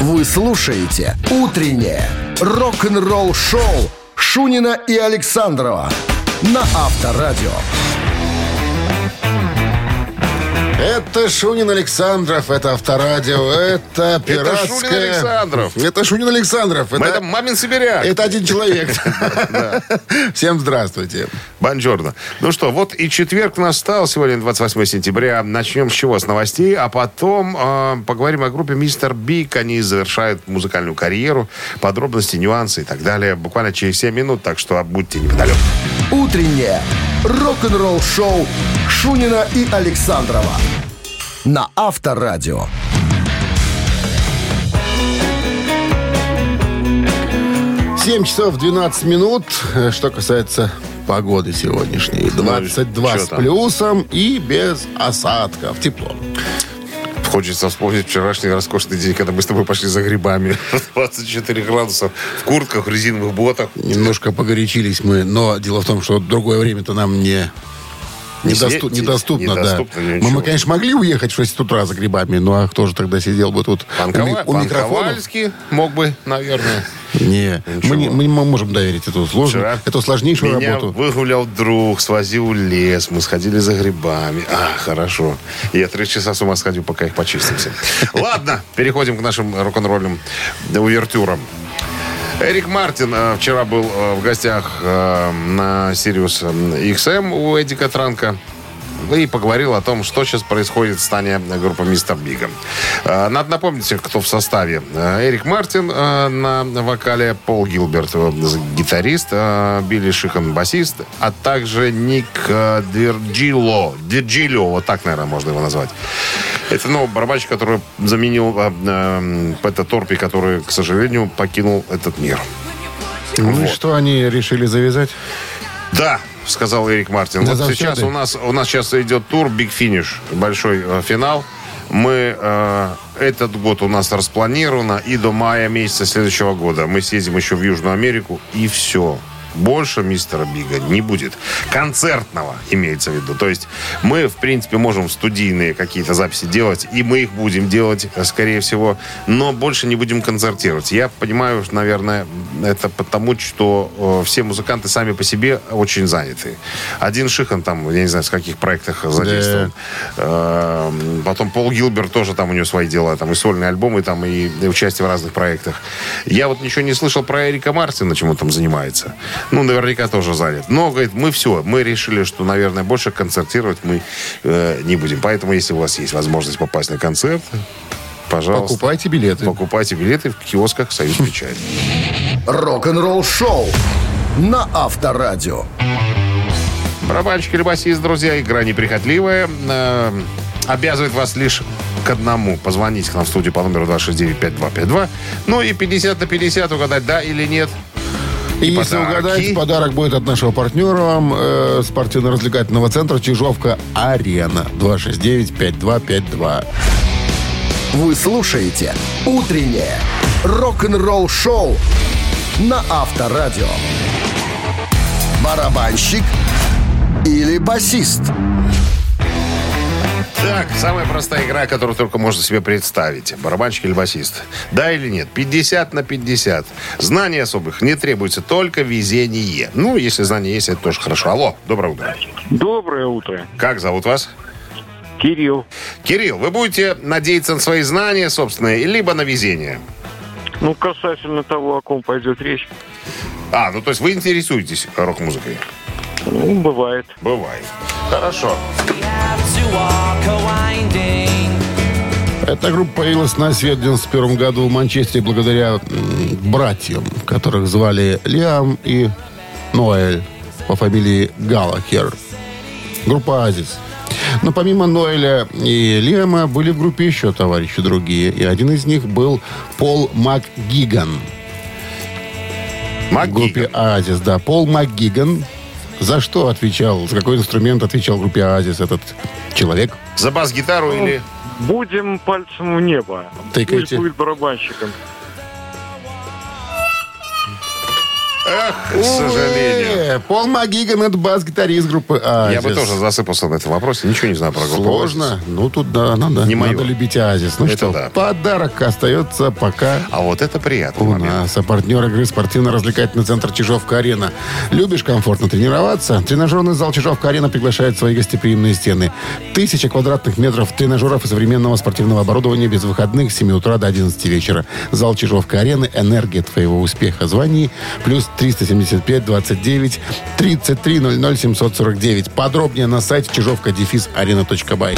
Вы слушаете «Утреннее рок-н-ролл-шоу» Шунина и Александрова на Авторадио. Это Шунин Александров, это Авторадио, это пиратская... Шунин Александров. Это Шунин Александров. Мы Это мамин сибиряк. Это один человек. Всем здравствуйте. Бонжорно. Ну что, вот и четверг настал. Сегодня 28 сентября. Начнем с чего? С новостей. А потом э, поговорим о группе Мистер Биг. Они завершают музыкальную карьеру. Подробности, нюансы и так далее. Буквально через 7 минут. Так что будьте неподалеку. Утреннее рок-н-ролл-шоу Шунина и Александрова на Авторадио. 7 часов 12 минут. Э, Что касается погоды сегодняшней. 22 что с плюсом и без осадков. Тепло. Хочется вспомнить вчерашний роскошный день, когда мы с тобой пошли за грибами. 24 градуса в куртках, резиновых ботах. Немножко погорячились мы, но дело в том, что другое время-то нам не... Не Недосту- сидеть, недоступно, недоступно, да. ничего. Мы, мы, конечно, могли уехать в 6 утра за грибами, ну а кто же тогда сидел бы тут у, ми- Панкова- у микрофона? Панковальский мог бы, наверное. Не, мы не, мы не можем доверить эту сложную, Вчера эту сложнейшую Меня работу. выгулял друг, свозил в лес, мы сходили за грибами. А, хорошо. Я три часа с ума сходил, пока их почистим все. Ладно, переходим к нашим рок-н-ролльным увертюрам. Эрик Мартин э, вчера был э, в гостях э, на Sirius XM у Эдика Транка и поговорил о том, что сейчас происходит в стане группы Мистер Бига. Э, Надо напомнить, кто в составе. Э, Эрик Мартин э, на вокале, Пол Гилберт, гитарист, Билли Шихан, басист, а также Ник Дирджило. Дирджило, вот так, наверное, можно его назвать. Это, ну, барабанщик, который заменил э, Пэта Торпи, который, к сожалению, покинул этот мир. Ну и Вот. что они решили завязать? Да, сказал Эрик Мартин. Да, вот сейчас у нас у нас сейчас идет тур Big Finish, большой э, финал. Мы э, этот год у нас распланировано и до мая месяца следующего года мы съездим еще в Южную Америку и все. Больше мистера Бига не будет. Концертного имеется в виду. То есть мы, в принципе, можем студийные какие-то записи делать, и мы их будем делать, э, скорее всего, но больше не будем концертировать. Я понимаю, наверное, это потому, что э, все музыканты сами по себе очень заняты. Один Шихан там, я не знаю, в каких проектах задействован. Э, Потом Пол Гилберт тоже там у него свои дела, там и сольные альбомы, там и участие в разных проектах. Я вот ничего не слышал про Эрика Мартина, чем он там занимается. Ну, наверняка тоже занят. Но, говорит, мы все, мы решили, что, наверное, больше концертировать мы э, не будем. Поэтому, если у вас есть возможность попасть на концерт, пожалуйста. Покупайте билеты. Покупайте билеты в киосках «Союз Печать». Рок-н-ролл-шоу на Авторадио. Барабанщик или басист, друзья, игра неприхотливая. Э, обязывает вас лишь к одному. Позвонить к нам в студию по номеру 269-5252. Ну и 50 на 50 угадать, да или нет. И если подарки. угадать, подарок будет от нашего партнера вам, э, спортивно-развлекательного центра Чижовка-Арена. 269-5252. Вы слушаете «Утреннее рок-н-ролл-шоу» на Авторадио. Барабанщик или басист? Так, самая простая игра, которую только можно себе представить. Барабанщик или басист. Да или нет? 50 на 50. Знаний особых не требуется, только везение. Ну, если знания есть, это тоже хорошо. Алло, доброе утро. Доброе утро. Как зовут вас? Кирилл. Кирилл, вы будете надеяться на свои знания собственные, либо на везение? Ну, касательно того, о ком пойдет речь. А, ну то есть вы интересуетесь рок-музыкой? Ну, бывает. Бывает. Хорошо. Эта группа появилась на свет в 91 году в Манчестере благодаря братьям, которых звали Лиам и Ноэль по фамилии Галлахер. Группа «Азис». Но помимо Ноэля и Лиама были в группе еще товарищи другие. И один из них был Пол МакГиган. В группе «Азис», да. Пол МакГиган. За что отвечал, за какой инструмент отвечал группе «Азис» этот человек? За бас-гитару или... Будем пальцем в небо. Тыкайте. Пусть будет барабанщиком. К сожалению. Пол Магиган это бас-гитарист группы Азис. Я бы тоже засыпался на этом вопросе. Ничего не знаю про группу. Сложно. Ну, тут да, надо, Не мое. надо любить Азис. Ну Это что, да. подарок остается пока А вот это приятный у момент. нас. А партнер игры спортивно-развлекательный центр Чижовка-Арена. Любишь комфортно тренироваться? Тренажерный зал Чижовка-Арена приглашает в свои гостеприимные стены. Тысяча квадратных метров тренажеров и современного спортивного оборудования без выходных с 7 утра до 11 вечера. Зал Чижовка-Арены. Энергия твоего успеха. Звони. Плюс 375 29 33 00 749. Подробнее на сайте чижовка-арена.бай.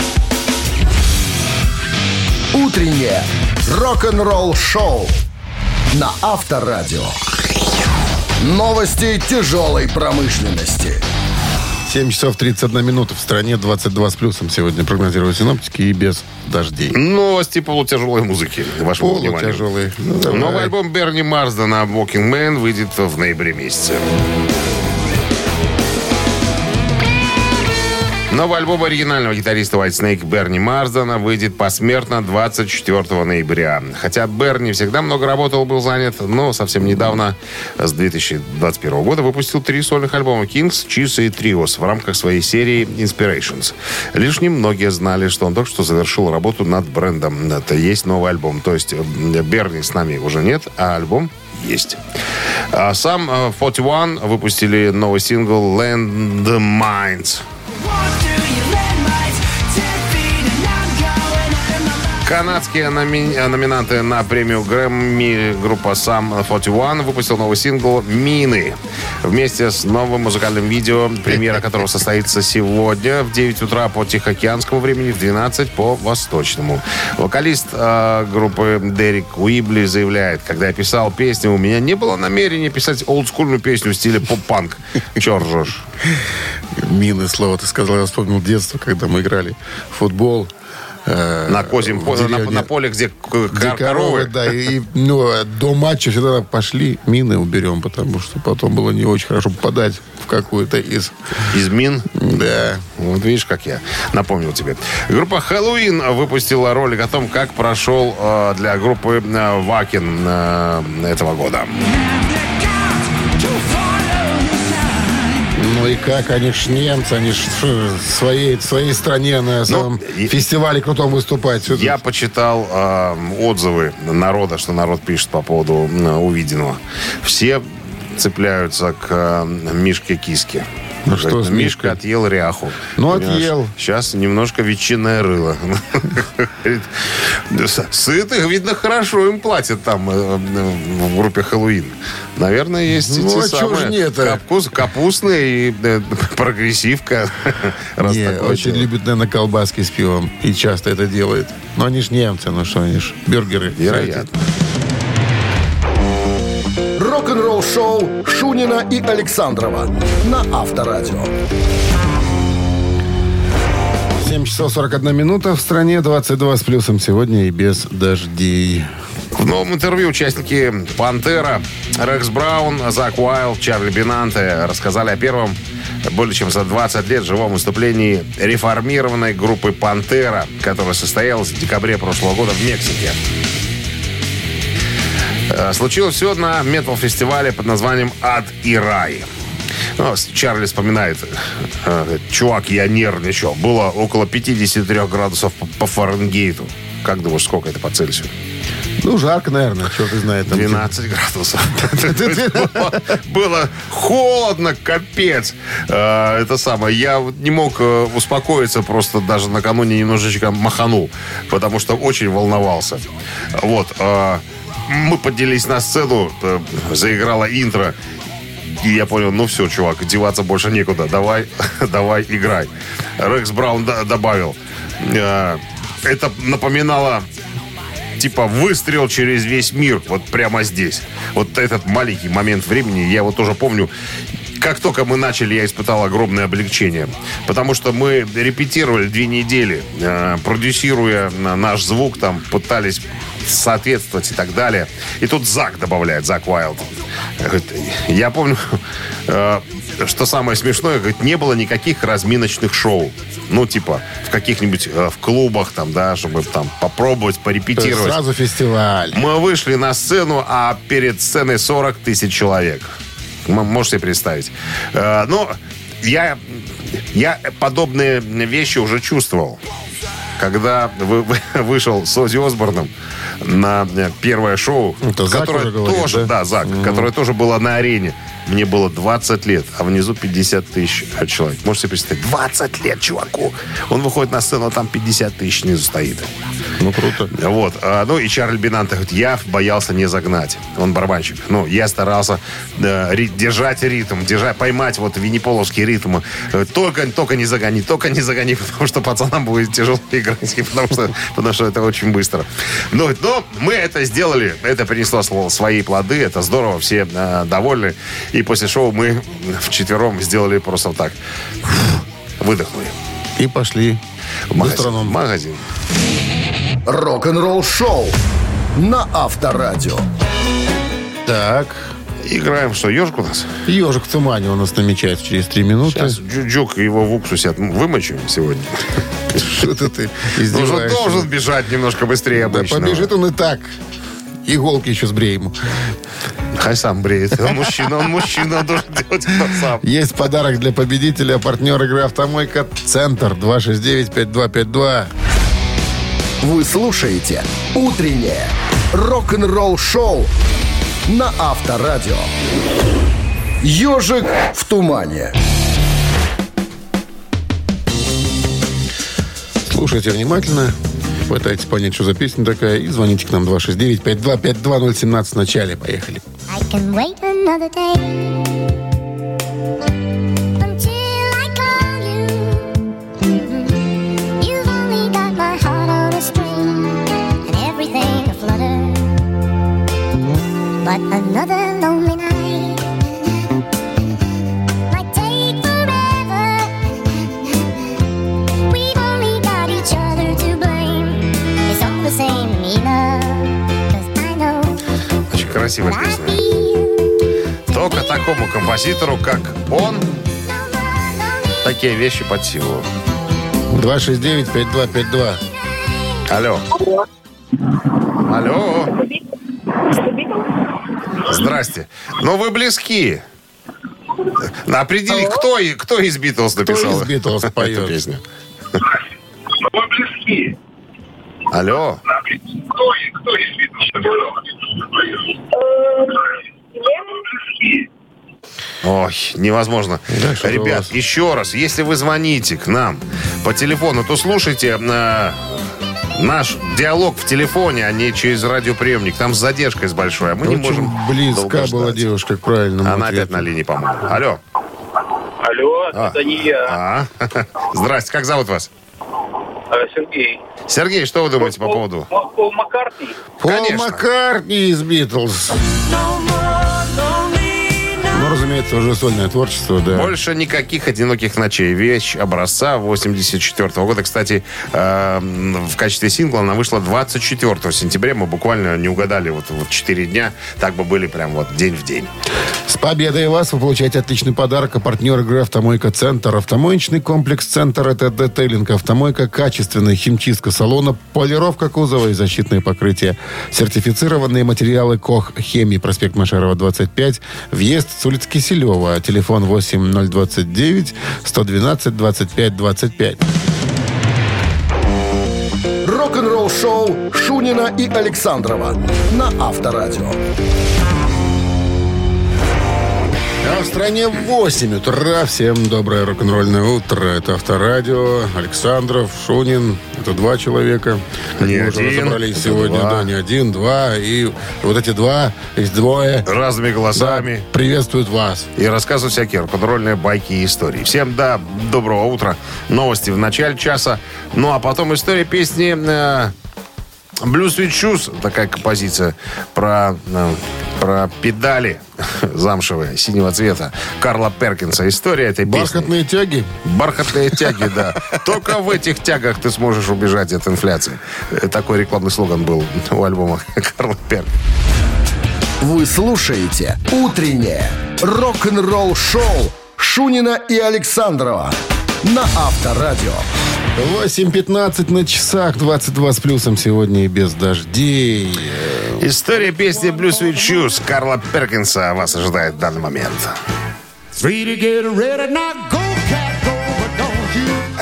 Утреннее рок-н-ролл-шоу на Авторадио. Новости тяжелой промышленности. 7 часов 31 минута. В стране 22 с плюсом сегодня прогнозируют синоптики и без дождей. Новости полутяжелой музыки. Вашему вниманию. Полутяжелый. Ну, давай. Новый альбом Берни Марсдена «Walking Man» выйдет в ноябре месяце. Новый альбом оригинального гитариста White Snake Берни Марсдена выйдет посмертно 24 ноября. Хотя Берни всегда много работал, был занят, но совсем недавно, с 2021 года, выпустил три сольных альбома Kings, Cheese и Trios в рамках своей серии Inspirations. Лишь немногие знали, что он только что завершил работу над брендом. Это есть новый альбом. То есть э, Берни с нами уже нет, а альбом есть. А сам э, 41 выпустили новый сингл Landmines. Канадские номи- номинанты на премию Грэмми группа Сам 41 выпустил новый сингл «Мины» вместе с новым музыкальным видео, премьера которого состоится сегодня в 9 утра по Тихоокеанскому времени, в 12 по Восточному. Вокалист э, группы Дерек Уибли заявляет, когда я писал песню, у меня не было намерения писать олдскульную песню в стиле поп-панк. Чё ржешь? Мины слово ты сказал. Я вспомнил детство, когда мы играли в футбол. Э, На козьем поле, на, на поле, где Где кор- коровы, коровы. да, и ну, до матча всегда пошли, мины уберем, потому что потом было не очень хорошо попадать в какую-то из... Из мин. Да. Вот видишь, как я напомнил тебе. Группа Хэллоуин выпустила ролик о том, как прошел э, для группы э, Вакин э, этого года. Ну и как, они ж немцы, они ж в своей, в своей стране на самом Ну, фестивале крутом выступать. Я почитал э, отзывы народа, что народ пишет по поводу э, увиденного. Все цепляются к э, Мишке Киске. Ну, что с Мишка отъел ряху. Ну, Понимаешь? отъел. Сейчас немножко ветчинное рыло. Сытых, видно, хорошо им платят там э, в группе Хэллоуин. Наверное, есть Ну, эти а самые нет-то? капус- капустные и э, прогрессивка. раз Не, очень дело. любит, наверное, колбаски с пивом. И часто это делает. Но они ж немцы, ну что, они ж бюргеры. Вероятно. Рок-н-ролл-шоу Шунина и Александрова на Авторадио. 7 часов 41 минута. В стране 22 с плюсом сегодня и без дождей. В новом интервью участники «Пантера» Рекс Браун, Зак Уайлд, Чарли Бинанте рассказали о первом более чем за 20 лет живом выступлении реформированной группы «Пантера», которая состоялась в декабре прошлого года в Мексике. Э, Случилось все на метал-фестивале под названием «Ад и рай». Ну, Чарли вспоминает, э, чувак, я нервничал. Было около 53 градусов по- Фаренгейту. Как думаешь, сколько это по Цельсию? Ну, жарко, наверное, что ты знаешь. там. 12 градусов. Было- холодно, капец. Э, Это самое. Я не мог успокоиться, просто даже накануне немножечко маханул, потому что очень волновался. Вот. Мы поднялись на сцену, э, заиграла интро. И я понял, ну все, чувак, деваться больше некуда. Давай, давай, играй. Рекс Браун добавил. э, Это напоминало типа выстрел через весь мир, вот прямо здесь. Вот этот маленький момент времени, я вот тоже помню, как только мы начали, я испытал огромное облегчение. Потому что мы репетировали две недели, э, продюсируя на- наш звук, там пытались соответствовать и так далее. И тут Зак добавляет, Зак Уайлд. Говорит, Я помню, э, что самое смешное, говорит, не было никаких разминочных шоу. Ну, типа, в каких-нибудь э, в клубах, там, да, чтобы там попробовать, То порепетировать. Сразу фестиваль. Мы вышли на сцену, а перед сценой 40 тысяч человек. Можете представить. Э, Ну, я, я подобные вещи уже чувствовал. Когда вы- вы- вышел с Ози Осборном на э, первое шоу, Это которое говорит, тоже, да? да, Зак, которое тоже было на арене. Мне было 20 лет, а внизу 50 тысяч человек. Можете себе представить? 20 лет чуваку. Он выходит на сцену, а там 50 тысяч внизу стоит. Ну, круто. Вот. А, Ну, и Чарль Бинанте говорит, я боялся не загнать. Он барабанщик. Ну, я старался э, ри- держать ритм, держать, поймать вот винниполовский ритм. Э, Только, только не загони, только не загони, потому что пацанам будет тяжело играть, потому что, потому что это очень быстро. Ну, но мы это сделали, это принесло сл- свои плоды, это здорово, все э, довольны. И после шоу мы вчетвером сделали просто вот так. Выдохнули. И пошли В магазин. магазин. Рок-н-ролл шоу на Авторадио. Так, Играем, что, ежик у нас? ежик в тумане у нас намечается через три минуты. Сейчас Джуджук его в уксусе от- вымочим сегодня. Что-то ты Должен, издеваешься. должен бежать немножко быстрее Да обычного. побежит он и так. Иголки еще сбрей ему. Хай сам бреет. Он мужчина, он мужчина, он должен делать это сам. Есть подарок для победителя. Партнер игры «Автомойка». Центр 269-5252. Вы слушаете «Утреннее рок-н-ролл шоу» на Авторадио. «Ежик в тумане». Слушайте внимательно. Пытайтесь понять, что за песня такая. И звоните к нам 269-5252-017 в начале. Поехали. I can wait another day until I call красивая песня. Только такому композитору, как он, такие вещи под силу. 269-5252. Алло. Алло. Здрасте. Ну, вы близки. Определи, кто, и- кто из Битлз написал из Битлз эту поет? песню. Мы близки. Алло. Кто, и- кто из Битлз близки. Ой, невозможно. Да, Ребят, еще раз, если вы звоните к нам по телефону, то слушайте э, наш диалог в телефоне, а не через радиоприемник. Там с задержкой с большой, а мы не Очень можем близка долго была ждать. девушка к правильному Она опять ответу. на линии, по-моему. Алло. Алло, А. это не я, А, Здрасте, как зовут вас? а Сергей. Сергей, что вы думаете по Пол- поводу? Пол, Пол Маккартни. Пол Конечно. Маккартни из Битлз. Разумеется, уже сольное творчество, да. Больше никаких одиноких ночей. Вещь образца 84 года. Кстати, э, в качестве сингла она вышла 24 сентября. Мы буквально не угадали вот, вот 4 дня. Так бы были прям вот день в день. С победой вас вы получаете отличный подарок. А партнер игры «Автомойка Центр». Автомоечный комплекс «Центр» — это детейлинг. Автомойка, качественная химчистка салона, полировка кузова и защитное покрытие. Сертифицированные материалы КОХ «Хемии». Проспект Машарова, 25. Въезд с улицы Киселева. Телефон 8029 112 25 25. Рок-н-ролл шоу Шунина и Александрова на Авторадио. А в стране 8 утра. Всем доброе рок-н-ролльное утро. Это Авторадио. Александров, Шунин. Это два человека. Как Не мы уже один, разобрались это сегодня. два. Да, не один, два. И вот эти два, есть двое. Разными Да, голосами. приветствуют вас. И рассказывают всякие рок-н-ролльные байки и истории. Всем, да, доброго утра. Новости в начале часа. Ну, а потом история песни э, Blue Sweet Shoes. Такая композиция про, э, про педали замшевые, синего цвета. Карла Перкинса. История этой песни. Бархатные тяги. Бархатные тяги, да. Только в этих тягах ты сможешь убежать от инфляции. Э, Такой рекламный слоган был у альбома Карла Перкинса. Вы слушаете «Утреннее рок-н-ролл шоу» Шунина и Александрова на Авторадио. 8.15 на часах, 22 с плюсом сегодня и без дождей. История песни Blue Sweet Shoes Карла Перкинса вас ожидает в данный момент.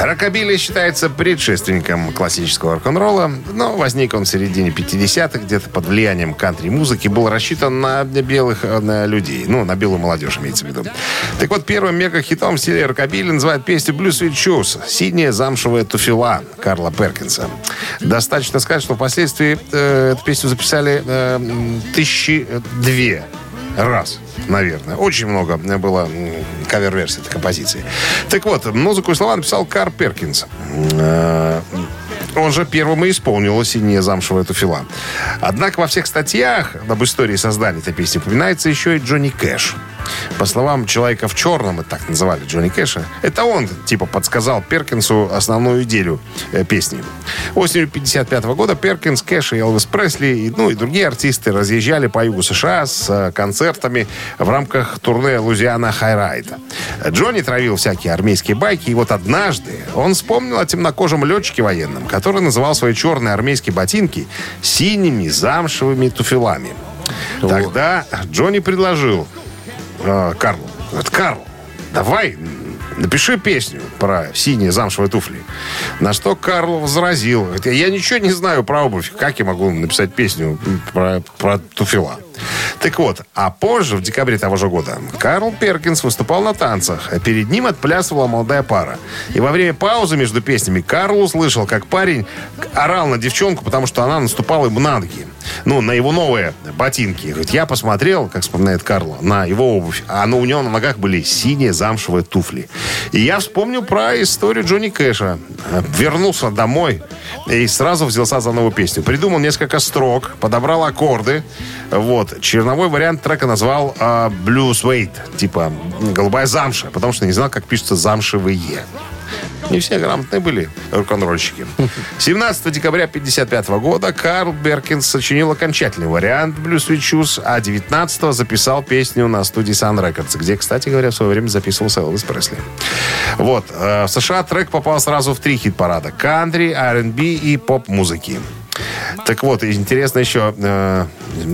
Рокобили считается предшественником классического рок-н-ролла, но возник он в середине 50-х, где-то под влиянием кантри-музыки, был рассчитан на белых э, на людей, ну, на белую молодежь, имеется в виду. Так вот, первым мега-хитом в стиле рокобили называют песню «Blue Sweet Shoes» «Синяя замшевая туфела» Карла Перкинса. Достаточно сказать, что впоследствии э, эту песню записали э, тысячи две раз, наверное. Очень много было кавер-версий этой композиции. Так вот, музыку и слова написал Кар Перкинс. Э, Он же первым и исполнил «Синяя замшевая туфела». Однако во всех статьях об истории создания этой песни упоминается еще и Джонни Кэш. По словам человека в черном, это так называли Джонни Кэша, это он, типа, подсказал Перкинсу основную идею э, песни. Осенью 55 года Перкинс, Кэш и Элвис Пресли, и, ну и другие артисты разъезжали по югу США с э, концертами в рамках турне «Лузиана Хайрайта». Джонни травил всякие армейские байки, и вот однажды он вспомнил о темнокожем летчике военном, который называл свои черные армейские ботинки синими замшевыми туфелами. Тогда Джонни предложил э, Карлу. Говорит, Карл, давай напиши песню про синие замшевые туфли. На что Карл возразил. Я ничего не знаю про обувь. Как я могу написать песню про, про туфела? Так вот, а позже, в декабре того же года, Карл Перкинс выступал на танцах, а перед ним отплясывала молодая пара. И во время паузы между песнями Карл услышал, как парень орал на девчонку, потому что она наступала ему на ноги. Ну, на его новые ботинки. Говорит, я посмотрел, как вспоминает Карл, на его обувь, а ну, у него на ногах были синие замшевые туфли. И я вспомнил про историю Джонни Кэша. Вернулся домой и сразу взялся за новую песню. Придумал несколько строк, подобрал аккорды. Вот. Черновой вариант трека назвал а, Blue Suede. Типа голубая замша. Потому что не знал, как пишется замшевые. Не все грамотные были рок-н-ролльщики. 17 декабря 1955 года Карл Беркинс сочинил окончательный вариант Blue Sweet Shoes, а 19 записал песню на студии Sun Records, где, кстати говоря, в свое время записывался Элвис Пресли. Вот. э, В США трек попал сразу в три хит-парада. Кантри, R&B и поп-музыки. Так вот, интересная еще э,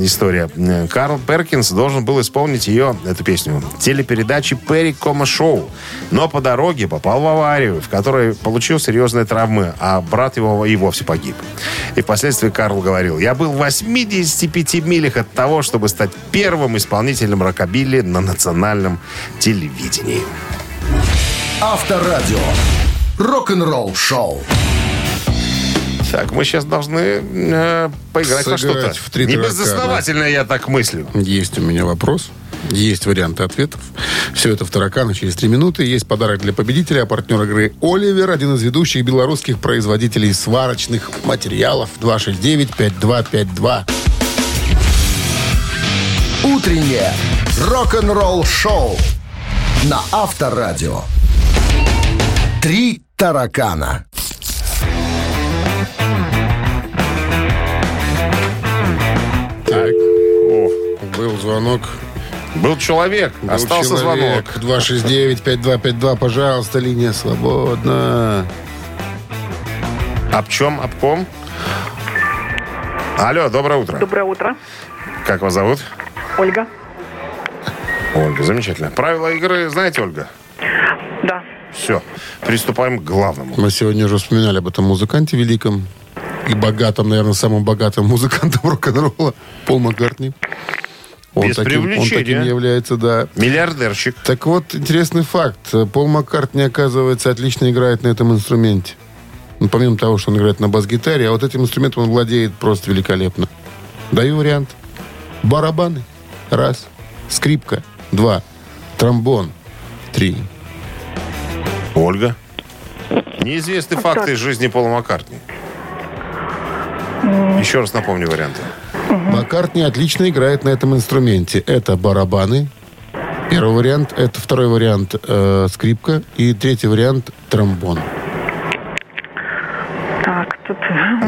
история. Карл Перкинс должен был исполнить ее, эту песню, в телепередаче «Перри Кома Шоу». Но по дороге попал в аварию, в которой получил серьезные травмы, а брат его и вовсе погиб. И впоследствии Карл говорил, «Я был в 85 милях от того, чтобы стать первым исполнителем рокобилли на национальном телевидении». Авторадио. Рок-н-ролл шоу. Так, мы сейчас должны э, поиграть во Сыграть что-то. в три Не безосновательно я так мыслю. Есть у меня вопрос. Есть варианты ответов. Все это в таракана через три минуты. Есть подарок для победителя, а партнер игры «Оливер», один из ведущих белорусских производителей сварочных материалов. 269-5252. Утреннее рок-н-ролл шоу на Авторадио. Три таракана. Был звонок. был человек, Был остался человек. звонок. 269-5252, пожалуйста, линия свободна. Об чем, об ком? Алло, доброе утро. Доброе утро. Как вас зовут? Ольга. Ольга, замечательно. Правила игры знаете, Ольга? Да. Все, приступаем к главному. Мы сегодня уже вспоминали об этом музыканте великом и богатом, наверное, самым богатым музыкантом рок-н-ролла Пол Маккартни. Он Без таким, он привлечения. таким является, да. Миллиардерщик. Так вот, интересный факт. Пол Маккартни, оказывается, отлично играет на этом инструменте. Ну, помимо того, что он играет на бас-гитаре, а вот этим инструментом он владеет просто великолепно. Даю вариант. Барабаны. Раз. Скрипка. Два. Тромбон. Три. Ольга. Неизвестные А факты из жизни Пола Маккартни. Еще раз напомню варианты. Маккартни отлично играет на этом инструменте. Это барабаны. Первый вариант. Это второй вариант э, скрипка. И третий вариант тромбон. Так, тут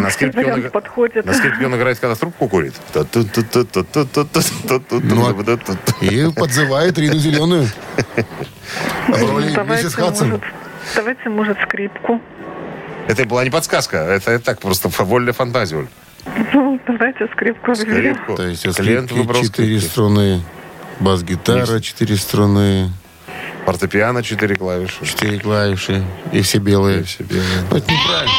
На скрипке, он, подходит. на скрипке он играет, когда трубку курит. И подзывает Рину Зеленую. Миссис Хадсон. может, давайте, может, скрипку. Это была не подсказка, это так просто вольная фантазия, Оль. Ну, давайте скрипку. Скрипку. То есть Клиент скрипки, выбрал четыре скрипки. струны, бас-гитара, четыре струны, Фортепиано, четыре клавиши. четыре клавиши и все белые. Все белые. Ну, это неправильно.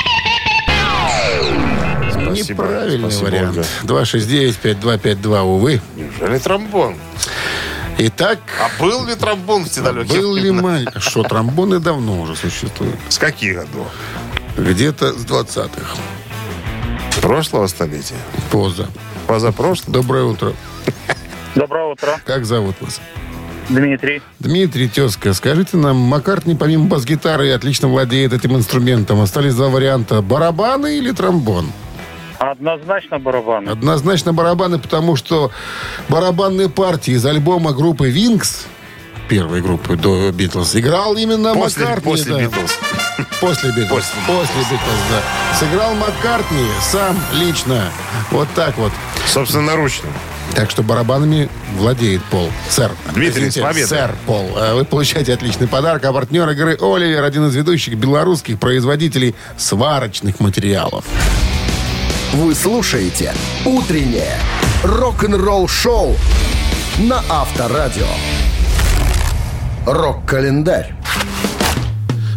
Спасибо. Неправильный Спасибо, вариант. Ольга. 269-5252, увы. Неужели тромбон? Итак, А был ли тромбон в те далекие был ли май... Что, тромбоны давно уже существуют. С каких годов? Где-то с 20-х. Прошлого столетия? Поза. Позапрошлого? Доброе утро. Доброе утро, Как зовут вас? Дмитрий. Дмитрий Тезка, скажите нам, Маккартни помимо бас-гитары отлично владеет этим инструментом. Остались два варианта. Барабаны или тромбон? Однозначно барабаны. Однозначно барабаны, потому что барабанные партии из альбома группы Wings, первой группы до Битлз, играл именно После, Маккартни. после да. Битлз. После Битлз. После После, Битлз, да. Сыграл Маккартни сам лично. Вот так вот. Собственноручно. Так что барабанами владеет Пол. Сэр. Дмитрий, Извините, с победой. Сэр Пол. Э, Вы получаете отличный подарок. А партнер игры Оливер, один из ведущих белорусских производителей сварочных материалов. Вы слушаете «Утреннее рок-н-ролл-шоу» на Авторадио. Рок-календарь.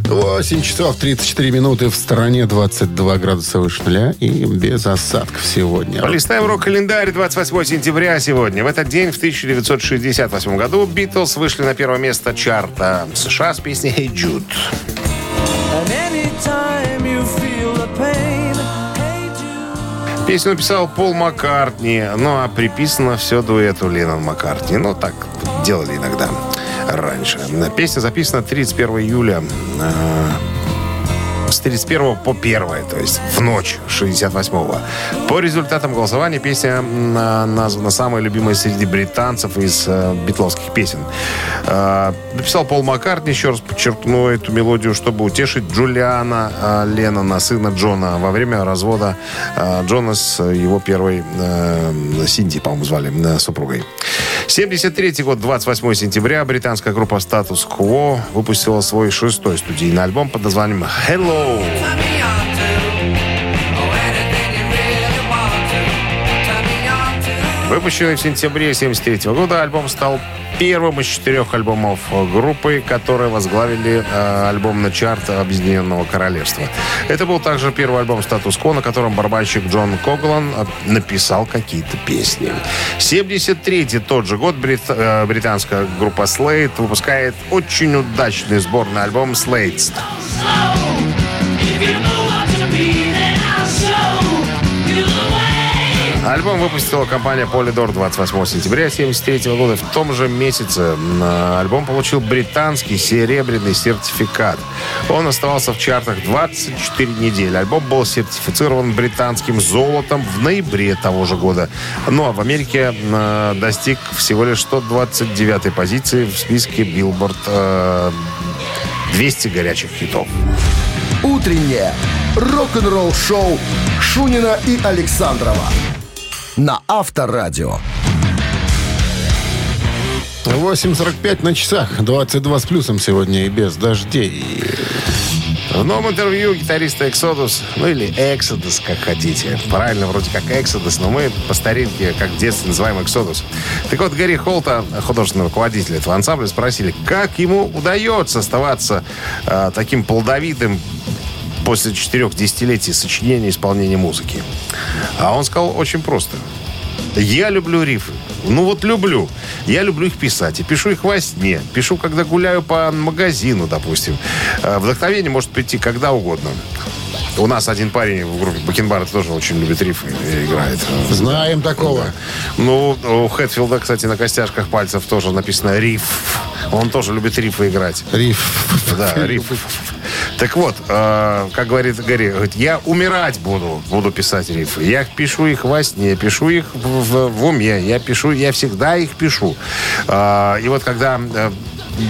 8 часов 34 минуты в стороне 22 градуса выше нуля и без осадков сегодня. Полистаем рок-календарь 28 сентября сегодня. В этот день, в 1968 году, Битлз вышли на первое место чарта США с песней hey Jude. Песню написал Пол Маккартни, ну а приписано все дуэту Леннон Маккартни. Ну, так делали иногда раньше. Песня записана 31 июля э, с 31 по 1, то есть в ночь 68-го. По результатам голосования песня названа самой любимой среди британцев из э, битловских песен. Э, написал Пол Маккартни, еще раз подчеркну эту мелодию, чтобы утешить Джулиана э, Леннона, сына Джона, во время развода э, Джона с его первой Синди, по-моему, звали, супругой. 73 год, 28 сентября, британская группа Status Quo выпустила свой шестой студийный альбом под названием Hello. Выпущенный в сентябре 73 года, альбом стал первым из четырех альбомов группы, которые возглавили э, альбомный чарт Объединенного Королевства. Это был также первый альбом «Статус Ко», на котором барабанщик Джон Коглан э, написал какие-то песни. 73-й тот же год брит- э, британская группа Slade выпускает очень удачный сборный альбом «Slates». Альбом выпустила компания Polydor 28 сентября 1973 года. В том же месяце альбом получил британский серебряный сертификат. Он оставался в чартах 24 недели. Альбом был сертифицирован британским золотом в ноябре того же года. Ну а в Америке достиг всего лишь 129 позиции в списке Billboard э, 200 горячих хитов. Утреннее рок-н-ролл-шоу Шунина и Александрова на Авторадио. 8.45 на часах. 22 с плюсом сегодня и без дождей. В новом интервью гитариста Exodus, ну или Exodus, как хотите. Правильно, вроде как Exodus, но мы по старинке, как в детстве, называем Exodus. Так вот, Гарри Холта, художественный руководитель этого ансамбля, спросили, как ему удается оставаться э, таким плодовитым после четырех десятилетий сочинения и исполнения музыки. А он сказал очень просто. Я люблю рифы. Ну вот люблю. Я люблю их писать. И пишу их во сне. Пишу, когда гуляю по магазину, допустим. Э, Вдохновение может прийти когда угодно. У нас один парень в группе Бакенбара тоже очень любит рифы и играет. Знаем такого. Ну, у Хэтфилда, кстати, на костяшках пальцев тоже написано риф. Он тоже любит рифы играть. Риф. Да, риф. Так вот, э, как говорит Гарри, говорит, я умирать буду, буду писать рифы. Я пишу их во сне, пишу их в, в- в уме, я пишу, я всегда их пишу. Э, и вот когда э,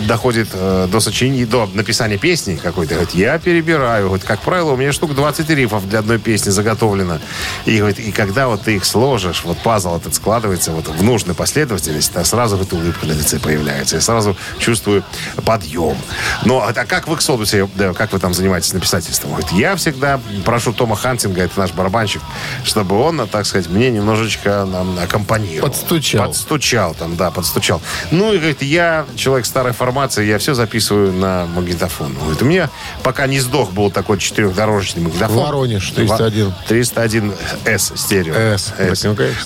доходит э, до сочинения, до написания песни какой-то, говорит, я перебираю. Говорит, как правило, у меня штук 20 рифов для одной песни заготовлено. И, говорит, и когда вот ты их сложишь, вот пазл этот складывается вот в нужной последовательности, то сразу вот улыбка на лице появляется. Я сразу чувствую подъем. Но а как в Эксодусе, да, как вы там занимаетесь написательством? Говорит, я всегда прошу Тома Хантинга, это наш барабанщик, чтобы он, так сказать, мне немножечко нам аккомпанировал. Подстучал. Подстучал там, да, подстучал. Ну, и говорит, я человек старой формации, я все записываю на магнитофон. Говорит, у меня пока не сдох был такой четырехдорожечный магнитофон. Воронеж, 301. 301 S стерео. S, так,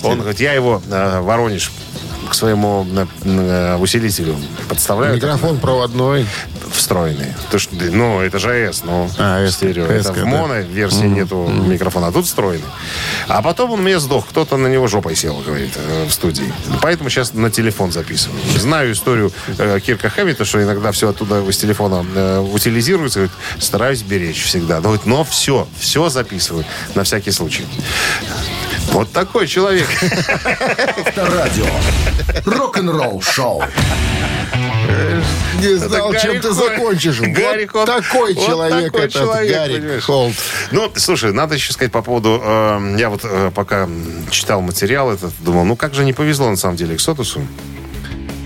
ну, Он говорит, я его э, Воронеж к своему э, э, усилителю подставляю. Микрофон проводной. Встроенный. Ты ж- ну, это же S, ну, А, S, стерео. S, это в да. моно-версии нету микрофона, а тут встроенный. А потом он мне сдох, кто-то на него жопой сел, говорит, э, в студии. Поэтому сейчас на телефон записываю. Знаю историю э, Кирка Хэммита, что иногда все оттуда из телефона э, утилизируется. Говорит, стараюсь беречь всегда. Но, говорит, но все, все записываю на всякий случай. Вот такой человек. Авторадио. Рок-н-ролл шоу. Не знал, чем ты закончишь. Гарри вот такой Вот человек такой этот человек, Гарри понимаешь. Холт. Ну, слушай, надо еще сказать по поводу... э, я вот э, пока читал материал этот, думал, ну как же не повезло на самом деле Эксотусу.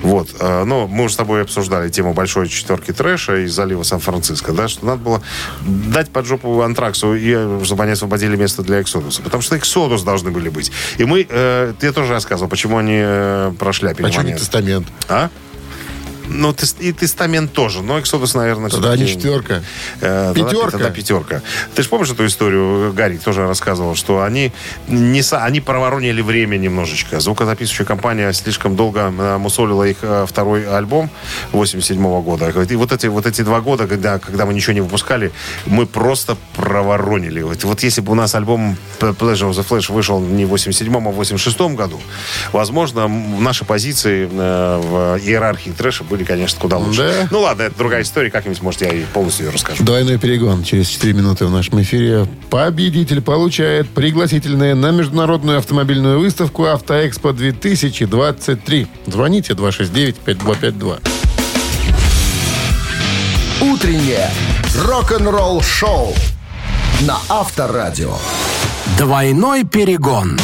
Вот, э, ну, мы уже с тобой обсуждали тему большой четверки трэша из залива Сан-Франциско, да, что надо было дать под жопу Антраксу, и, э, чтобы они освободили место для Эксодуса. Потому что Эксодус должны были быть. И мы, э, ты тоже рассказывал, почему они э, прошляпили А что не момент. тестамент? А? Ну, и тестамент тоже. Но Эксодус, наверное, Тогда не четверка. Э, Пятерка. Тогда пятерка. Ты же помнишь эту историю? Гарик тоже рассказывал, что они не они проворонили время немножечко. Звукозаписывающая компания слишком долго э, мусолила их э, второй альбом 87 года. И вот эти, вот эти два года, когда, когда мы ничего не выпускали, мы просто проворонили. Вот, вот если бы у нас альбом Pleasure of the Flash вышел не в 87 а в 86 году, возможно, наши позиции э, в иерархии трэша были, конечно, куда лучше. Да. Ну ладно, это другая история. Как-нибудь, может, я и полностью ее расскажу. Двойной перегон. Через 4 минуты в нашем эфире победитель получает пригласительные на международную автомобильную выставку «Автоэкспо 2023». Звоните 269-5252. Утреннее рок-н-ролл шоу на Авторадио. Двойной перегон.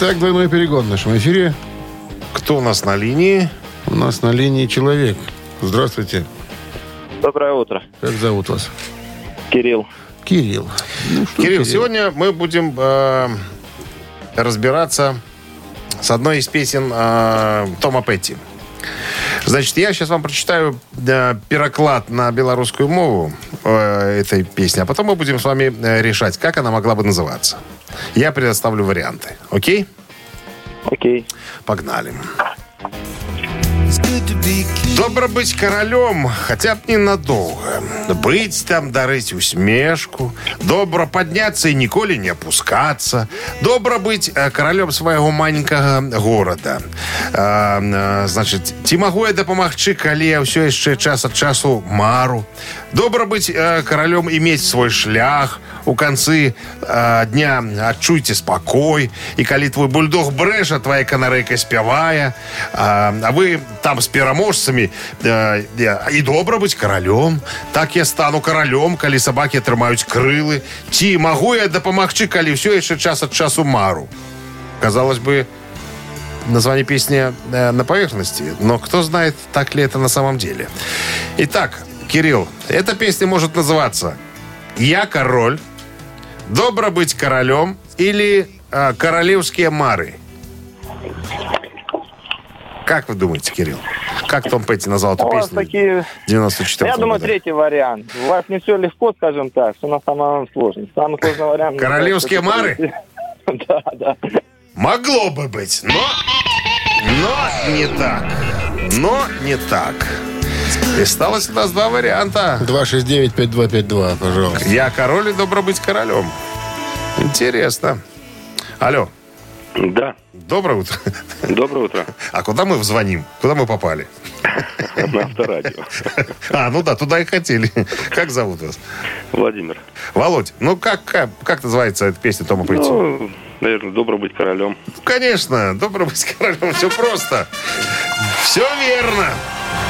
Итак, двойной перегон в нашем эфире. Кто у нас на линии? У нас на линии человек. Здравствуйте. Доброе утро. Как зовут вас? Кирилл. Кирилл. Ну, что, Кирилл, сегодня мы будем э, разбираться с одной из песен э, Тома Петти. Значит, я сейчас вам прочитаю э, переклад на белорусскую мову э, этой песни, а потом мы будем с вами э, решать, как она могла бы называться. Я предоставлю варианты. Окей? Окей. Погнали. Добро быть королем, хотя б ненадолго. Быть там, дарить усмешку. Добро подняться и ніколі не опускаться. Добро быть э, королем свайго маленькага города. А, э, значит, ці магу я дапамагчы, калі я ўсё яшчэ час ад часу мару. Добра быть э, королем иметь свой шлях. У канцы э, дня адчуйце спакой. І калі твой бульдог брэша, твоя канарэйка спявае, а, а вы там с пераможцамі э, э, і добра быть королем. Так я стану королем, калі собаки атрымаюць крылы. Ці магу я дапамагчы, калі ўсё яшчэ час ад часу мару. Казалось бы, название песни э, на поверхности, но кто знает, так ли это на самом деле. Итак, Кирилл, эта песня может называться «Я король», «Добро быть королем» или э, «Королевские мары». Как вы думаете, Кирилл? Как Том Петти назвал эту песню? такие... 94 Я думаю, третий вариант. У вас не все легко, скажем так. Все на самом сложном. Самый сложный вариант... Королевские это- Да, да. Могло бы быть, но... Но не так. Но не так. И осталось у нас два варианта. 269-5252, пожалуйста. Я король и добро быть королем. Интересно. Алло, Да, доброе утро. доброе утро. А куда мы звоним? Куда мы попали? На авторадио. А, ну да, туда и хотели. Как зовут вас? Владимир. Володь, ну как, как, как называется эта песня Тома Петти? Ну, Наверное, добро быть королем. Конечно, добро быть королем, все просто. Все верно.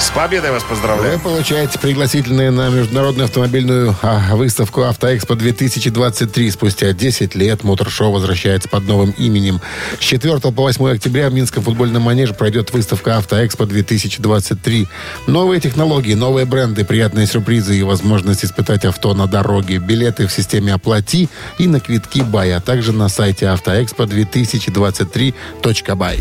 С победой вас Вы поздравляю. получаете пригласительные на международную автомобильную а, выставку «Автоэкспо-2023». Спустя 10 лет мотор-шоу возвращается под новым именем. С 4 по 8 октября в Минском футбольном манеже пройдет выставка «Автоэкспо-2023». Новые технологии, новые бренды, приятные сюрпризы и возможность испытать авто на дороге. Билеты в системе «Оплати» и на квитки «Бай», а также на сайте «Автоэкспо-2023.бай».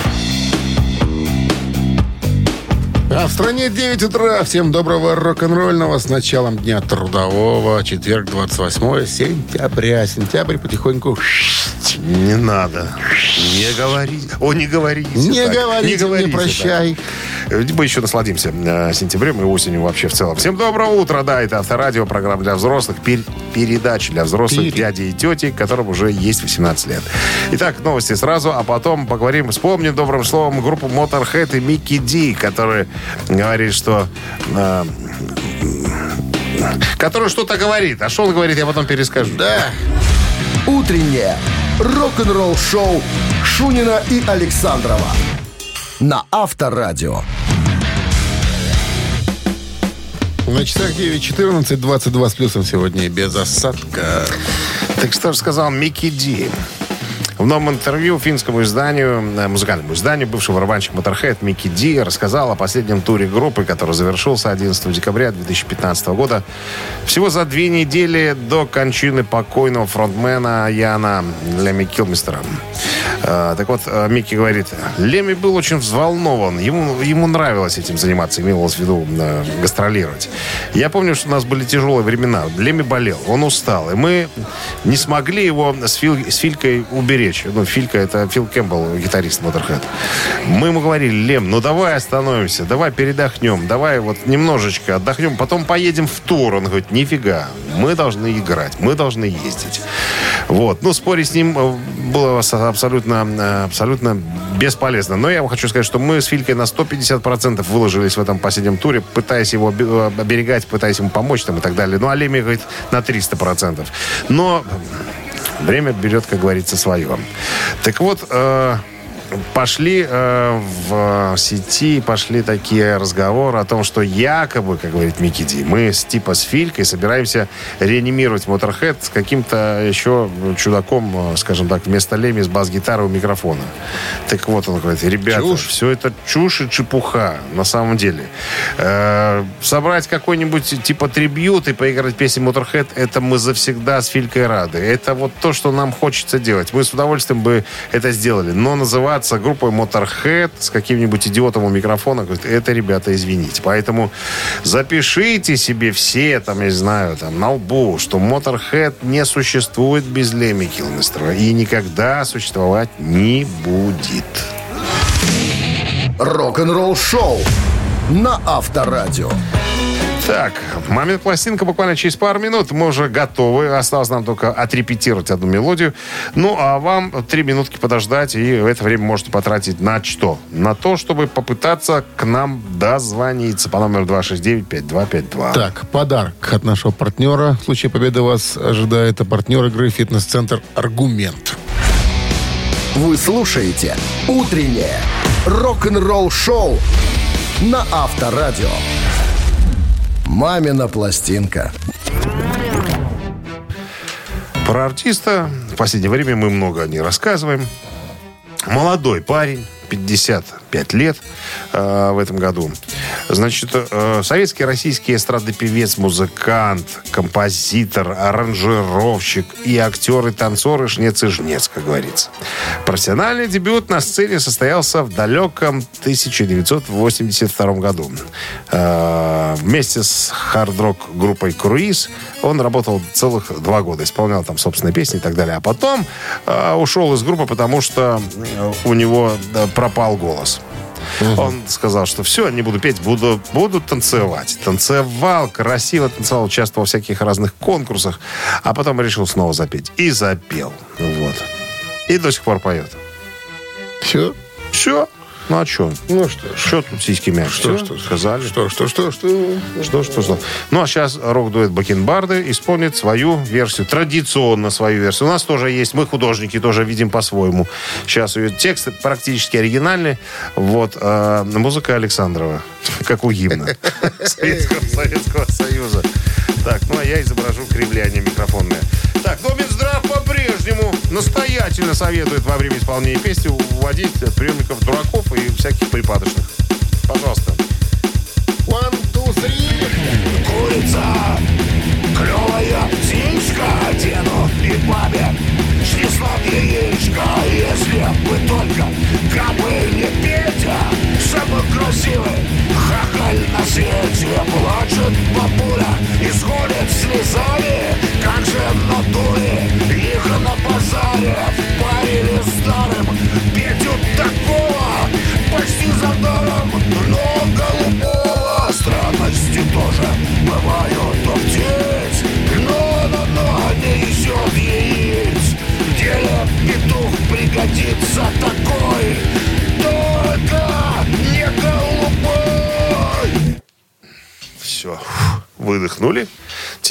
А в стране 9 утра. Всем доброго рок-н-ролльного с началом дня трудового. Четверг, 28 сентября. Сентябрь потихоньку... Не надо. Не говори. О, не говорите. Не так. говорите мне так. прощай. Э, Мы еще насладимся э, сентябрем и осенью вообще в целом. Всем доброго утра, да, это Авторадио, программа для взрослых, пер- передача для взрослых Пере- дядей и тети, которым уже есть 18 лет. Итак, новости сразу, а потом поговорим, вспомним добрым словом группу Motorhead и Микки Ди, который говорит, что... э, который что-то говорит. А что он говорит, я потом перескажу. Да. «Утреннее рок-н-ролл-шоу» Шунина и Александрова на Авторадио. На часах 9.14, 22 с плюсом сегодня и без осадка. Так что же сказал Микки Ди? В новом интервью финскому изданию, э, музыкальному изданию, бывший барабанщик Motorhead Микки Ди рассказал о последнем туре группы, который завершился 11 декабря 2015 года. Всего за две недели до кончины покойного фронтмена Яна Леми Килмистера. Э, Так вот, э, Микки говорит, Леми был очень взволнован. Ему, ему нравилось этим заниматься, имелось в виду э, гастролировать. Я помню, что у нас были тяжелые времена. Леми болел, он устал. И мы не смогли его с, Фил- с Филькой уберечь. Ну, Филька, это Фил Кэмпбелл, гитарист Motorhead. Мы ему говорили, Лем, ну давай остановимся, давай передохнем, давай вот немножечко отдохнем, потом поедем в тур. Он говорит, нифига, мы должны играть, мы должны ездить. Вот. Ну, спорить с ним э, было абсолютно, э, абсолютно бесполезно. Но я вам хочу сказать, что мы с Филькой на 150% выложились в этом последнем туре, пытаясь его э, оберегать, пытаясь ему помочь там и так далее. Ну, а Леми говорит на 300%. Но время берет, как говорится, свое. Так вот, э, пошли э, в сети, пошли такие разговоры о том, что якобы, как говорит Микки Ди, мы с типа с Филькой собираемся реанимировать Motorhead с каким-то еще чудаком, э, скажем так, вместо Леми с бас-гитарой у микрофона. Так вот, он говорит, ребята, Чушь. все это чушь и чепуха на самом деле. Э, собрать какой-нибудь типа трибьют и поиграть песни Motorhead, это мы завсегда с Филькой рады. Это вот то, что нам хочется делать. Мы с удовольствием бы это сделали. Но называться группой Motorhead с каким-нибудь идиотом у микрофона, говорит, это, ребята, извините. Поэтому запишите себе все, там, я знаю, там, на лбу, что Motorhead не существует без Леми Килмистера и никогда существовать не будет. Рок-н-ролл-шоу на Авторадио. Так, момент пластинка буквально через пару минут. Мы уже готовы. Осталось нам только отрепетировать одну мелодию. Ну, а вам три минутки подождать. И в это время можете потратить на что? На то, чтобы попытаться к нам дозвониться по номеру 269-5252. Так, подарок от нашего партнера. В случае победы вас ожидает а партнер игры «Фитнес-центр Аргумент». Вы слушаете «Утреннее рок-н-ролл-шоу» на Авторадио. «Мамина пластинка». Про артиста в последнее время мы много не рассказываем. Молодой парень, 55 лет э, в этом году. Значит, э, советский российский эстрадный певец, музыкант, композитор, аранжировщик и актер и танцор и жнец и жнец, как говорится. Профессиональный дебют на сцене состоялся в далеком 1982 году. Э, вместе с хард-рок группой «Круиз» он работал целых два года, исполнял там собственные песни и так далее. А потом э, ушел из группы, потому что э, у него э, пропал голос. Он сказал, что все, не буду петь, буду, буду танцевать. Танцевал, красиво танцевал, участвовал в всяких разных конкурсах, а потом решил снова запеть. И запел. Вот. И до сих пор поет. Все? Все. Ну а что? Ну что ж. Что тут сиськи мягче? Что, что, сказали. Что, что, что, что? Что, что, что. Ну, а сейчас рок-дуэт Бакенбарды исполнит свою версию, традиционно свою версию. У нас тоже есть, мы художники тоже видим по-своему. Сейчас ее текст практически оригинальный. Вот, э, музыка Александрова, как у гимна Советского, Советского Союза. Так, ну а я изображу кривляние микрофонное. Так, ну Минздрав по-прежнему настоятельно советует во время исполнения песни уводить приемников дураков и всяких припадочных. Пожалуйста. One, two, three. Курица, клевая птичка, деду и бабе снесла яичко, если бы только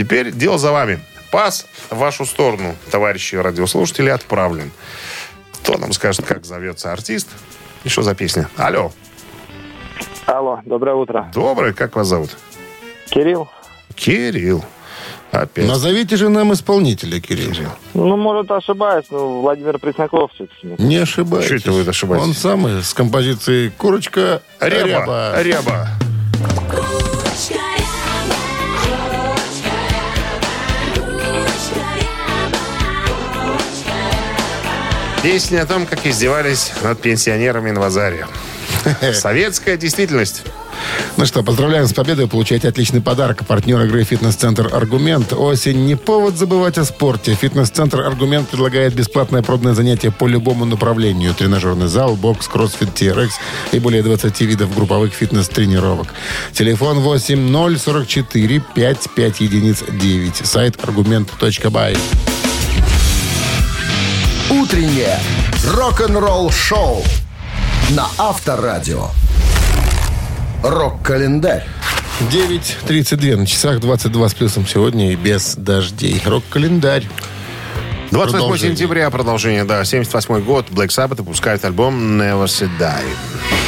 Теперь дело за вами. Пас в вашу сторону, товарищи радиослушатели, отправлен. Кто нам скажет, как зовется артист и что за песня? Алло, Алло, доброе утро. добрый, как вас зовут? Кирилл? Кирилл. Опять. Назовите же нам исполнителя, Кирилл. Ну, может, ошибаюсь, но Владимир Пресняков все-таки. Не ошибайтесь. Чё это вы ошибаетесь? Он самый с композицией «Курочка Ряба. ряба». Ряба. Песня о том, как издевались над пенсионерами на базаре. Советская действительность. Ну что, поздравляем с победой. Получаете отличный подарок. Партнер игры «Фитнес-центр Аргумент». Осень не повод забывать о спорте. «Фитнес-центр Аргумент» предлагает бесплатное пробное занятие по любому направлению. Тренажерный зал, бокс, кроссфит, TRX и более 20 видов групповых фитнес-тренировок. Телефон 8044 55 единиц 9. Сайт аргумент.бай. Утреннее рок-н-ролл-шоу на Авторадио. Рок-календарь. 9.32 на часах, 22 с плюсом сегодня и без дождей. Рок-календарь. 28 Продолжение. сентября продолжение, да, 78 год. Black Sabbath выпускает альбом Never Say Die.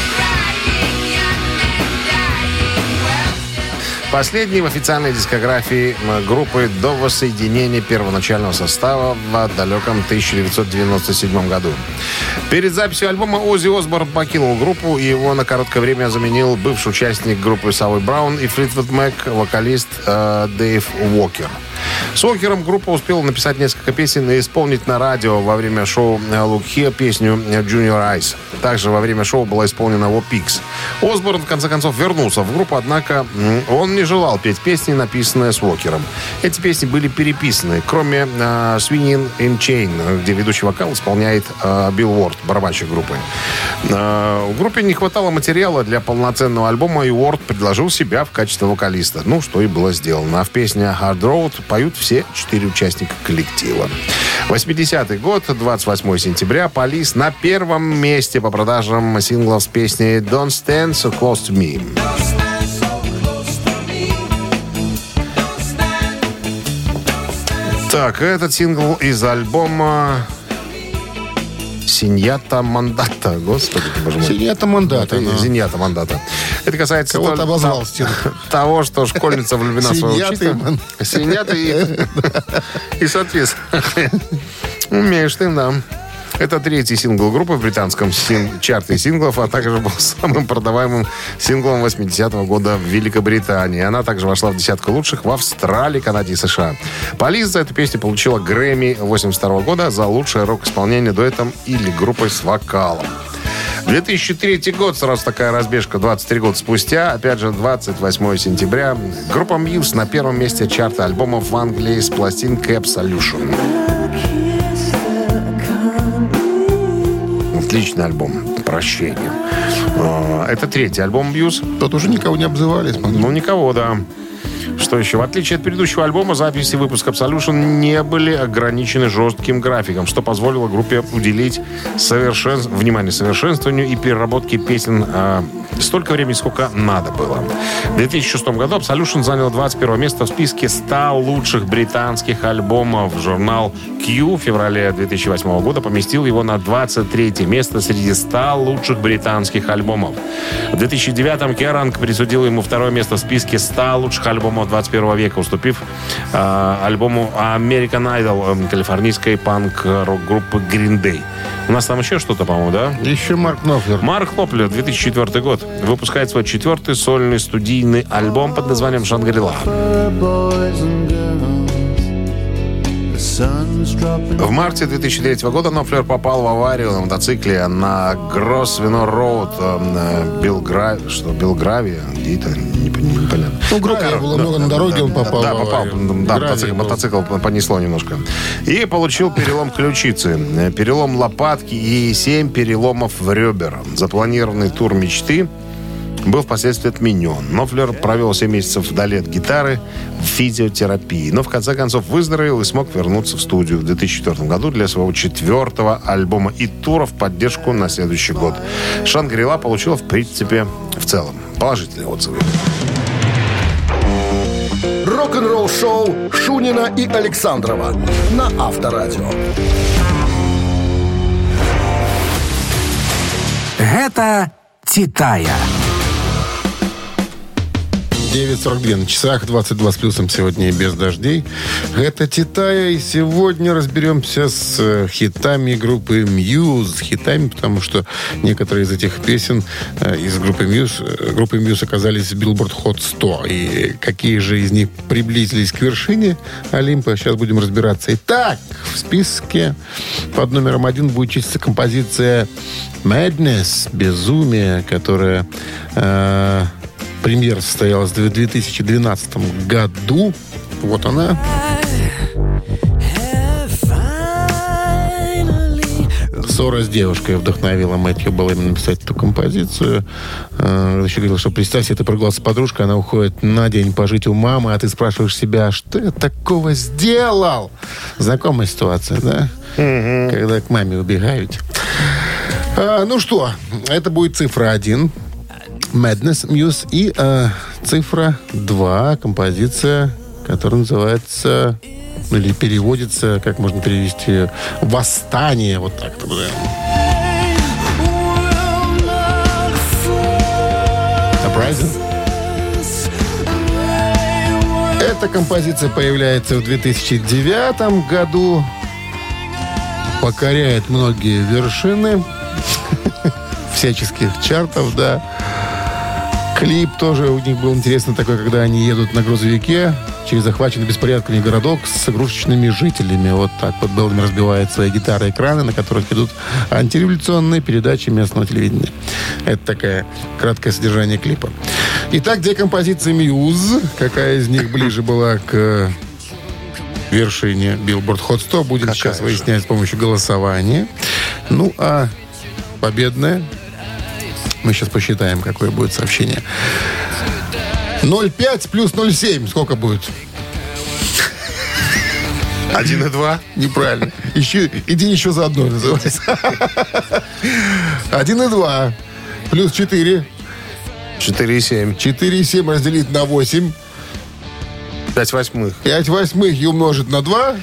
Последний в официальной дискографии группы до воссоединения первоначального состава в далеком 1997 году. Перед записью альбома Оззи Осборн покинул группу, и его на короткое время заменил бывший участник группы Савой Браун и Флитвуд Мэк, вокалист э, Дэйв Уокер. С Уокером группа успела написать несколько песен и исполнить на радио во время шоу «Look Here» песню «Junior Eyes». Также во время шоу была исполнена «Wo Pigs». Осборн, в конце концов, вернулся в группу, однако он не желал петь песни, написанные с Уокером. Эти песни были переписаны, кроме э, «Swinging in Chain», где ведущий вокал исполняет э, Билл Уорд, барабанщик группы. Э, в группе не хватало материала для полноценного альбома, и Уорд предложил себя в качестве вокалиста. Ну, что и было сделано. А в песне «Hard Road» поют все четыре участника коллектива. 80-й год, 28 сентября, Полис на первом месте по продажам синглов с песней «Don't Stand So Close To Me». Так, этот сингл из альбома Синьята Мандата. Господи, боже мой. Синьята Мандата, Это ну. Зиньята Мандата. Это касается Кого-то то- обозвал то- Стинг. того, что школьница влюблена в своего Синьята учителя. Синьята и... И, соответственно, умеешь ты, да. Это третий сингл группы в британском син- чарте синглов, а также был самым продаваемым синглом 80-го года в Великобритании. Она также вошла в десятку лучших в Австралии, Канаде и США. Полис за эту песню получила Грэмми 82 года за лучшее рок-исполнение дуэтом или группой с вокалом. 2003 год, сразу такая разбежка, 23 года спустя, опять же, 28 сентября, группа Muse на первом месте чарта альбомов в Англии с пластинкой Absolution. Отличный альбом. Прощение. А, Это третий альбом Muse. Тут уже никого не обзывали, смотри. Ну, никого, да. Что еще? В отличие от предыдущего альбома, записи выпуска Absolution не были ограничены жестким графиком, что позволило группе уделить совершен... внимание совершенствованию и переработке песен э, столько времени, сколько надо было. В 2006 году Absolution занял 21 место в списке 100 лучших британских альбомов. Журнал Q в феврале 2008 года поместил его на 23 место среди 100 лучших британских альбомов. В 2009 Керанг присудил ему второе место в списке 100 лучших альбомов 21 века, уступив э, альбому American Idol э, калифорнийской панк-рок-группы Green Day. У нас там еще что-то, по-моему, да? Еще Марк Нофлер. Марк Knopfler, 2004 год, выпускает свой четвертый сольный студийный альбом под названием «Шангрила». В марте 2003 года Нофлер попал в аварию на мотоцикле на Гросвино Роуд, э, Белгра... что, Белгравия, где это, не, пон- непонятно. Ну, гравия было много на дороге, он попал Да, попал, да, мотоцикл, мотоцикл понесло немножко. И получил перелом ключицы, э, перелом лопатки и 7 переломов в ребер. Запланированный тур мечты был впоследствии отменен. Нофлер провел 7 месяцев вдали от гитары в физиотерапии, но в конце концов выздоровел и смог вернуться в студию в 2004 году для своего четвертого альбома и тура в поддержку на следующий год. Шангрила получила, в принципе, в целом положительные отзывы. Рок-н-ролл шоу Шунина и Александрова на Авторадио. Гэта «Титая». 9.42 на часах, 22 с плюсом сегодня и без дождей. Это Титая, и сегодня разберемся с э, хитами группы Muse. Хитами, потому что некоторые из этих песен э, из группы Muse, э, группы Muse оказались в Billboard Hot 100. И какие же из них приблизились к вершине Олимпа, сейчас будем разбираться. Итак, в списке под номером один будет числиться композиция Madness, Безумие, которая... э, Премьера состоялась в 2012 году. Вот она. Ссора с девушкой вдохновила Мэтью Беллами написать эту композицию. Э, Еще говорил, что представь себе, ты прогулялся с подружкой, она уходит на день пожить у мамы, а ты спрашиваешь себя, «А что я такого сделал? Знакомая ситуация, да? Когда к маме убегаете. А, ну что, это будет цифра один. Madness Muse и э, цифра 2, композиция, которая называется, или переводится, как можно перевести, «Восстание», вот так это. Uprising? Эта композиция появляется в 2009 году, покоряет многие вершины всяческих чартов, да. Клип тоже у них был интересный такой, когда они едут на грузовике через захваченный беспорядками городок с игрушечными жителями. Вот так вот Беллами разбивает свои гитары экраны, на которых идут антиреволюционные передачи местного телевидения. Это такое краткое содержание клипа. Итак, две композиции Muse. Какая из них ближе была к вершине Billboard Hot 100, будем Какая сейчас же? выяснять с помощью голосования. Ну, а победная мы сейчас посчитаем, какое будет сообщение. 0,5 плюс 0,7. Сколько будет? Один и два. Неправильно. Еще, иди еще за одной называется. 1,2 плюс 4. Четыре и семь. 4,7 разделить на 8. Пять восьмых. 5 восьмых и умножить на 2.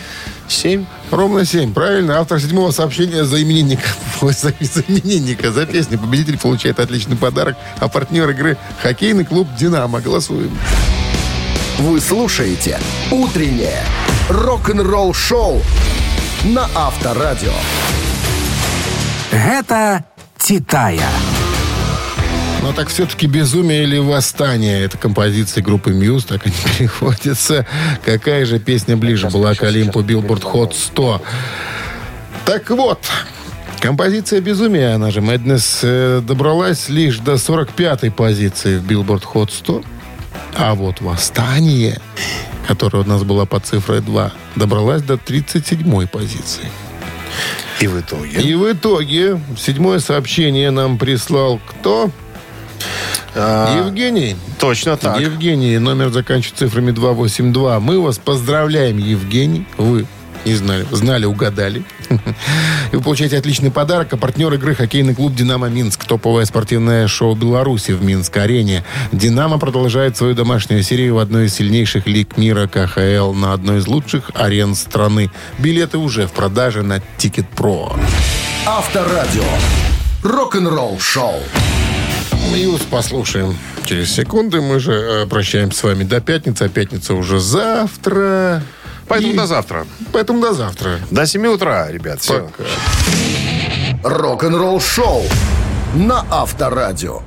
Семь. Ровно 7. Правильно. Автор седьмого сообщения за именинника. За, за именинника. За песню. Победитель получает отличный подарок. А партнер игры хоккейный клуб «Динамо». Голосуем. Вы слушаете «Утреннее рок-н-ролл-шоу» на Авторадио. Гэта «Титая». Но так все-таки «Безумие» или «Восстание» — это композиции группы Muse, так они переводятся. Какая же песня ближе была к Олимпу Billboard Hot 100? Так вот, композиция «Безумие», она же э, добралась лишь до 45-й позиции в Billboard Hot 100. А вот «Восстание», которая у нас была по цифре 2, добралась до 37-й позиции. И в итоге. И в итоге седьмое сообщение нам прислал кто? Евгений. Точно так. Евгений, номер заканчивается цифрами 282. Мы вас поздравляем, Евгений. Вы не знали, знали, угадали. И вы получаете отличный подарок. А партнер игры хоккейный клуб «Динамо Минск». Топовое спортивное шоу Беларуси в Минск-арене. «Динамо» продолжает свою домашнюю серию в одной из сильнейших лиг мира КХЛ на одной из лучших арен страны. Билеты уже в продаже на Ticket Pro. Авторадио. Рок-н-ролл шоу. Muse послушаем через секунды. Мы же э, прощаемся с вами до пятницы. А пятница уже завтра. Поэтому И- до завтра. Поэтому до завтра. До 7 утра, ребят. Все. Рок-н-ролл шоу на Авторадио.